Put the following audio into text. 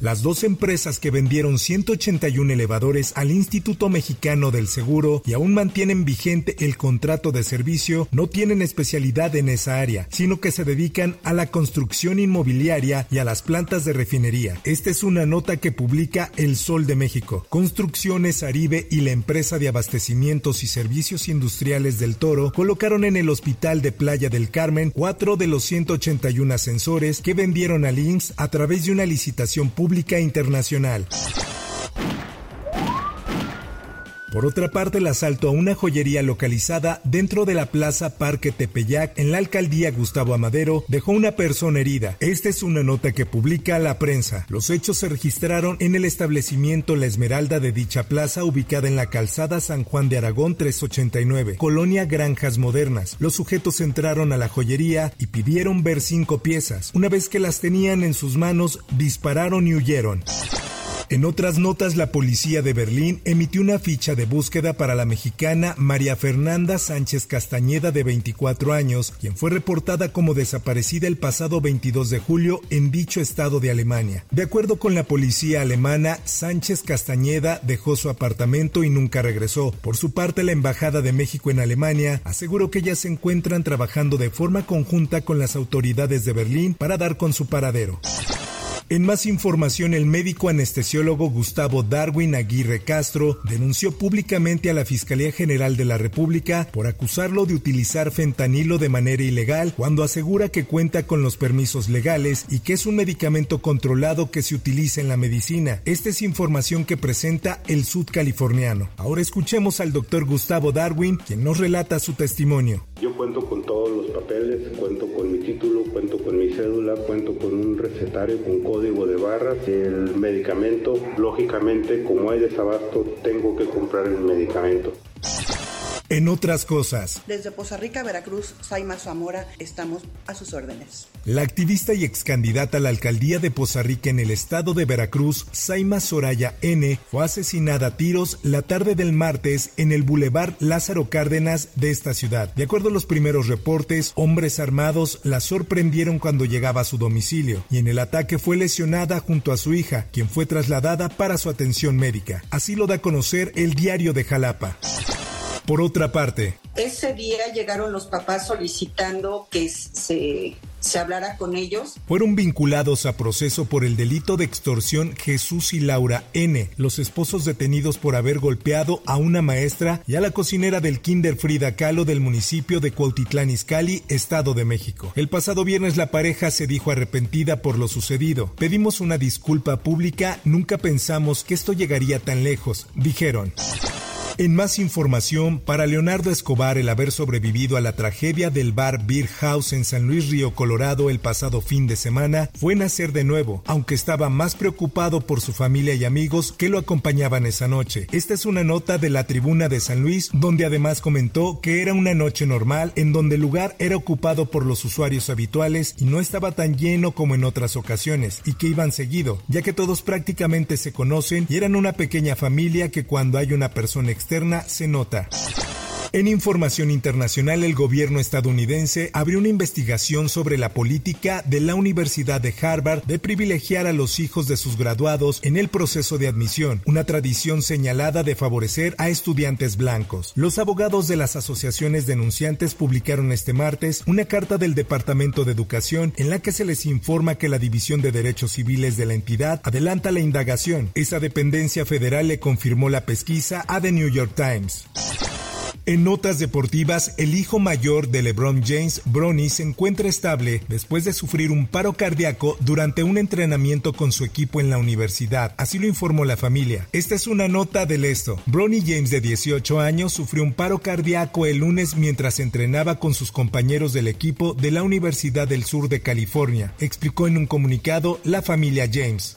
Las dos empresas que vendieron 181 elevadores al Instituto Mexicano del Seguro y aún mantienen vigente el contrato de servicio no tienen especialidad en esa área, sino que se dedican a la construcción inmobiliaria y a las plantas de refinería. Esta es una nota que publica El Sol de México. Construcciones Aribe y la empresa de abastecimientos y servicios industriales del Toro colocaron en el Hospital de Playa del Carmen cuatro de los 181 ascensores que vendieron al IMSS a través de una licitación pública pública internacional. Por otra parte, el asalto a una joyería localizada dentro de la Plaza Parque Tepeyac en la alcaldía Gustavo Amadero dejó una persona herida. Esta es una nota que publica la prensa. Los hechos se registraron en el establecimiento La Esmeralda de dicha plaza ubicada en la calzada San Juan de Aragón 389, Colonia Granjas Modernas. Los sujetos entraron a la joyería y pidieron ver cinco piezas. Una vez que las tenían en sus manos, dispararon y huyeron. En otras notas, la policía de Berlín emitió una ficha de búsqueda para la mexicana María Fernanda Sánchez Castañeda de 24 años, quien fue reportada como desaparecida el pasado 22 de julio en dicho estado de Alemania. De acuerdo con la policía alemana, Sánchez Castañeda dejó su apartamento y nunca regresó. Por su parte, la Embajada de México en Alemania aseguró que ya se encuentran trabajando de forma conjunta con las autoridades de Berlín para dar con su paradero. En más información, el médico anestesiólogo Gustavo Darwin Aguirre Castro denunció públicamente a la Fiscalía General de la República por acusarlo de utilizar fentanilo de manera ilegal cuando asegura que cuenta con los permisos legales y que es un medicamento controlado que se utiliza en la medicina. Esta es información que presenta el sudcaliforniano. Ahora escuchemos al doctor Gustavo Darwin, quien nos relata su testimonio. Yo cuento con todos los papeles, cuento con mi título, cuento con mi cédula, cuento con un recetario con código de barras. El medicamento, lógicamente, como hay desabasto, tengo que comprar el medicamento. En otras cosas, Desde Poza Rica, Veracruz, Saima Zamora, estamos a sus órdenes. la activista y ex candidata a la alcaldía de Poza Rica en el estado de Veracruz, Saima Soraya N., fue asesinada a tiros la tarde del martes en el bulevar Lázaro Cárdenas de esta ciudad. De acuerdo a los primeros reportes, hombres armados la sorprendieron cuando llegaba a su domicilio y en el ataque fue lesionada junto a su hija, quien fue trasladada para su atención médica. Así lo da a conocer el diario de Jalapa. Por otra parte, Ese día llegaron los papás solicitando que se, se hablara con ellos. fueron vinculados a proceso por el delito de extorsión Jesús y Laura N., los esposos detenidos por haber golpeado a una maestra y a la cocinera del Kinder Frida Kahlo del municipio de Cuautitlán Izcalli, Estado de México. El pasado viernes la pareja se dijo arrepentida por lo sucedido. Pedimos una disculpa pública, nunca pensamos que esto llegaría tan lejos, dijeron. En más información, para Leonardo Escobar el haber sobrevivido a la tragedia del bar Beer House en San Luis Río, Colorado el pasado fin de semana, fue nacer de nuevo, aunque estaba más preocupado por su familia y amigos que lo acompañaban esa noche. Esta es una nota de la tribuna de San Luis, donde además comentó que era una noche normal en donde el lugar era ocupado por los usuarios habituales y no estaba tan lleno como en otras ocasiones, y que iban seguido, ya que todos prácticamente se conocen y eran una pequeña familia que cuando hay una persona externa se nota. En información internacional, el gobierno estadounidense abrió una investigación sobre la política de la Universidad de Harvard de privilegiar a los hijos de sus graduados en el proceso de admisión, una tradición señalada de favorecer a estudiantes blancos. Los abogados de las asociaciones denunciantes publicaron este martes una carta del Departamento de Educación en la que se les informa que la División de Derechos Civiles de la entidad adelanta la indagación. Esa dependencia federal le confirmó la pesquisa a The New York Times. En notas deportivas, el hijo mayor de LeBron James, Bronny, se encuentra estable después de sufrir un paro cardíaco durante un entrenamiento con su equipo en la universidad. Así lo informó la familia. Esta es una nota del esto. Bronny James, de 18 años, sufrió un paro cardíaco el lunes mientras entrenaba con sus compañeros del equipo de la Universidad del Sur de California, explicó en un comunicado la familia James.